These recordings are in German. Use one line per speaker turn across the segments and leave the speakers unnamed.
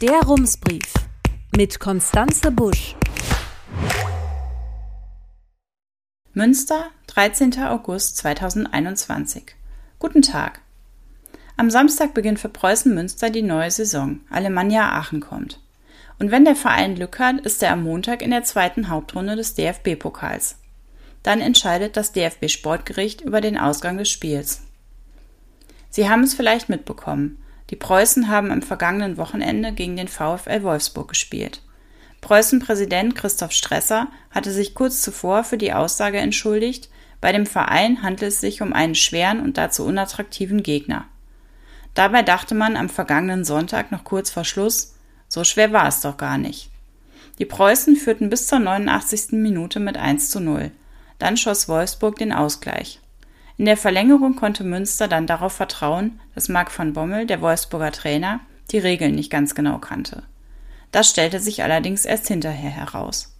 Der Rumsbrief mit Konstanze Busch.
Münster, 13. August 2021. Guten Tag. Am Samstag beginnt für Preußen Münster die neue Saison. Alemannia Aachen kommt. Und wenn der Verein Glück hat, ist er am Montag in der zweiten Hauptrunde des DFB-Pokals. Dann entscheidet das DFB-Sportgericht über den Ausgang des Spiels. Sie haben es vielleicht mitbekommen. Die Preußen haben am vergangenen Wochenende gegen den VfL Wolfsburg gespielt. Preußen-Präsident Christoph Stresser hatte sich kurz zuvor für die Aussage entschuldigt, bei dem Verein handelt es sich um einen schweren und dazu unattraktiven Gegner. Dabei dachte man am vergangenen Sonntag noch kurz vor Schluss, so schwer war es doch gar nicht. Die Preußen führten bis zur 89. Minute mit 1 zu 0. Dann schoss Wolfsburg den Ausgleich. In der Verlängerung konnte Münster dann darauf vertrauen, dass Marc van Bommel, der Wolfsburger Trainer, die Regeln nicht ganz genau kannte. Das stellte sich allerdings erst hinterher heraus.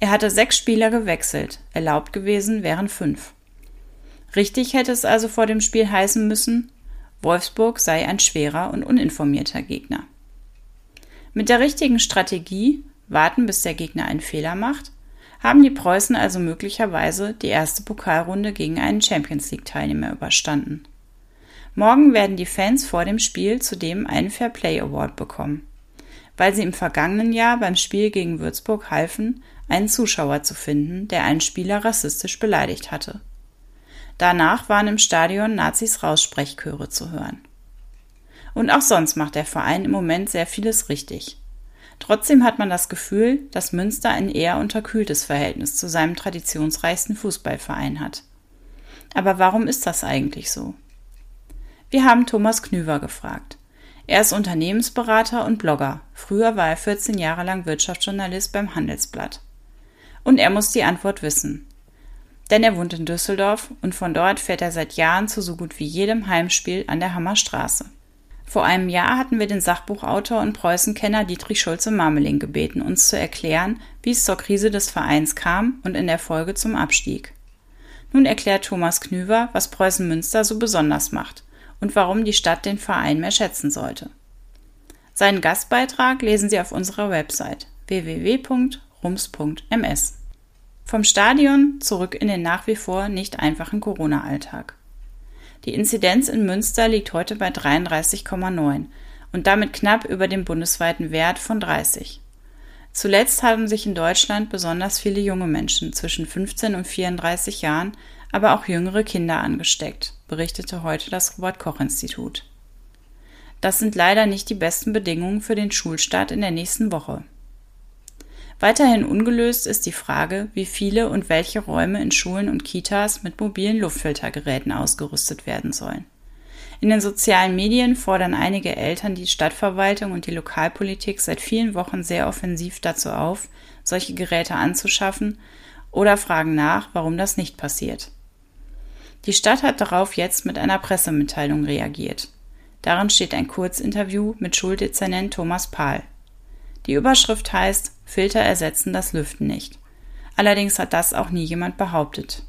Er hatte sechs Spieler gewechselt, erlaubt gewesen wären fünf. Richtig hätte es also vor dem Spiel heißen müssen, Wolfsburg sei ein schwerer und uninformierter Gegner. Mit der richtigen Strategie, warten bis der Gegner einen Fehler macht, haben die Preußen also möglicherweise die erste Pokalrunde gegen einen Champions League-Teilnehmer überstanden. Morgen werden die Fans vor dem Spiel zudem einen Fair Play Award bekommen, weil sie im vergangenen Jahr beim Spiel gegen Würzburg halfen, einen Zuschauer zu finden, der einen Spieler rassistisch beleidigt hatte. Danach waren im Stadion Nazis Raussprechchöre zu hören. Und auch sonst macht der Verein im Moment sehr vieles richtig. Trotzdem hat man das Gefühl, dass Münster ein eher unterkühltes Verhältnis zu seinem traditionsreichsten Fußballverein hat. Aber warum ist das eigentlich so? Wir haben Thomas Knüver gefragt. Er ist Unternehmensberater und Blogger. Früher war er 14 Jahre lang Wirtschaftsjournalist beim Handelsblatt. Und er muss die Antwort wissen. Denn er wohnt in Düsseldorf und von dort fährt er seit Jahren zu so gut wie jedem Heimspiel an der Hammerstraße. Vor einem Jahr hatten wir den Sachbuchautor und Preußenkenner Dietrich Schulze-Marmeling gebeten, uns zu erklären, wie es zur Krise des Vereins kam und in der Folge zum Abstieg. Nun erklärt Thomas Knüver, was Preußen Münster so besonders macht und warum die Stadt den Verein mehr schätzen sollte. Seinen Gastbeitrag lesen Sie auf unserer Website www.rums.ms. Vom Stadion zurück in den nach wie vor nicht einfachen Corona-Alltag. Die Inzidenz in Münster liegt heute bei 33,9 und damit knapp über dem bundesweiten Wert von 30. Zuletzt haben sich in Deutschland besonders viele junge Menschen zwischen 15 und 34 Jahren, aber auch jüngere Kinder angesteckt, berichtete heute das Robert Koch Institut. Das sind leider nicht die besten Bedingungen für den Schulstart in der nächsten Woche. Weiterhin ungelöst ist die Frage, wie viele und welche Räume in Schulen und Kitas mit mobilen Luftfiltergeräten ausgerüstet werden sollen. In den sozialen Medien fordern einige Eltern die Stadtverwaltung und die Lokalpolitik seit vielen Wochen sehr offensiv dazu auf, solche Geräte anzuschaffen oder fragen nach, warum das nicht passiert. Die Stadt hat darauf jetzt mit einer Pressemitteilung reagiert. Darin steht ein Kurzinterview mit Schuldezernent Thomas Pahl. Die Überschrift heißt Filter ersetzen das Lüften nicht. Allerdings hat das auch nie jemand behauptet.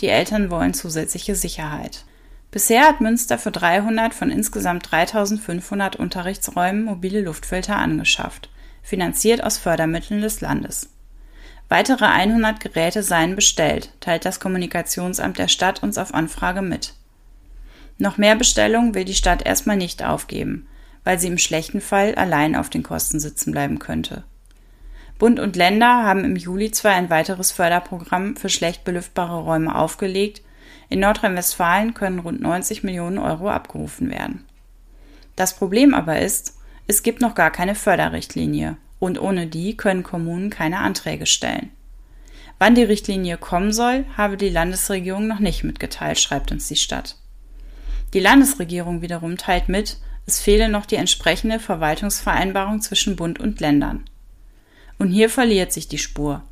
Die Eltern wollen zusätzliche Sicherheit. Bisher hat Münster für 300 von insgesamt 3500 Unterrichtsräumen mobile Luftfilter angeschafft, finanziert aus Fördermitteln des Landes. Weitere 100 Geräte seien bestellt, teilt das Kommunikationsamt der Stadt uns auf Anfrage mit. Noch mehr Bestellungen will die Stadt erstmal nicht aufgeben, weil sie im schlechten Fall allein auf den Kosten sitzen bleiben könnte. Bund und Länder haben im Juli zwar ein weiteres Förderprogramm für schlecht belüftbare Räume aufgelegt, in Nordrhein-Westfalen können rund 90 Millionen Euro abgerufen werden. Das Problem aber ist, es gibt noch gar keine Förderrichtlinie und ohne die können Kommunen keine Anträge stellen. Wann die Richtlinie kommen soll, habe die Landesregierung noch nicht mitgeteilt, schreibt uns die Stadt. Die Landesregierung wiederum teilt mit, es fehle noch die entsprechende Verwaltungsvereinbarung zwischen Bund und Ländern. Und hier verliert sich die Spur.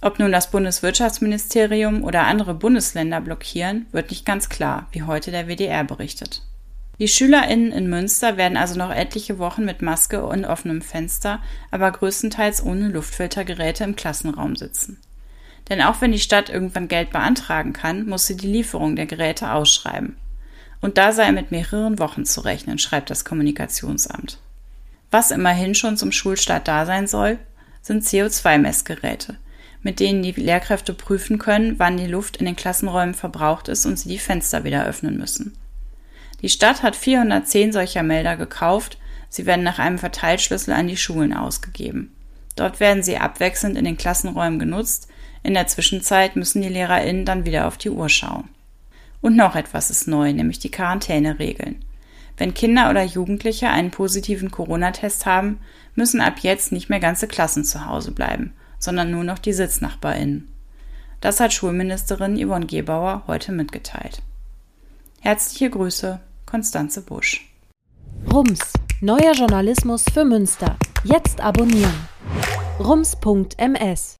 Ob nun das Bundeswirtschaftsministerium oder andere Bundesländer blockieren, wird nicht ganz klar, wie heute der WDR berichtet. Die SchülerInnen in Münster werden also noch etliche Wochen mit Maske und offenem Fenster, aber größtenteils ohne Luftfiltergeräte im Klassenraum sitzen. Denn auch wenn die Stadt irgendwann Geld beantragen kann, muss sie die Lieferung der Geräte ausschreiben. Und da sei mit mehreren Wochen zu rechnen, schreibt das Kommunikationsamt. Was immerhin schon zum Schulstart da sein soll, sind CO2-Messgeräte, mit denen die Lehrkräfte prüfen können, wann die Luft in den Klassenräumen verbraucht ist und sie die Fenster wieder öffnen müssen. Die Stadt hat 410 solcher Melder gekauft, sie werden nach einem Verteilschlüssel an die Schulen ausgegeben. Dort werden sie abwechselnd in den Klassenräumen genutzt, in der Zwischenzeit müssen die LehrerInnen dann wieder auf die Uhr schauen. Und noch etwas ist neu, nämlich die Quarantäneregeln. Wenn Kinder oder Jugendliche einen positiven Corona-Test haben, müssen ab jetzt nicht mehr ganze Klassen zu Hause bleiben, sondern nur noch die SitznachbarInnen. Das hat Schulministerin Yvonne Gebauer heute mitgeteilt. Herzliche Grüße, Konstanze Busch.
Rums, neuer Journalismus für Münster. Jetzt abonnieren. rums.ms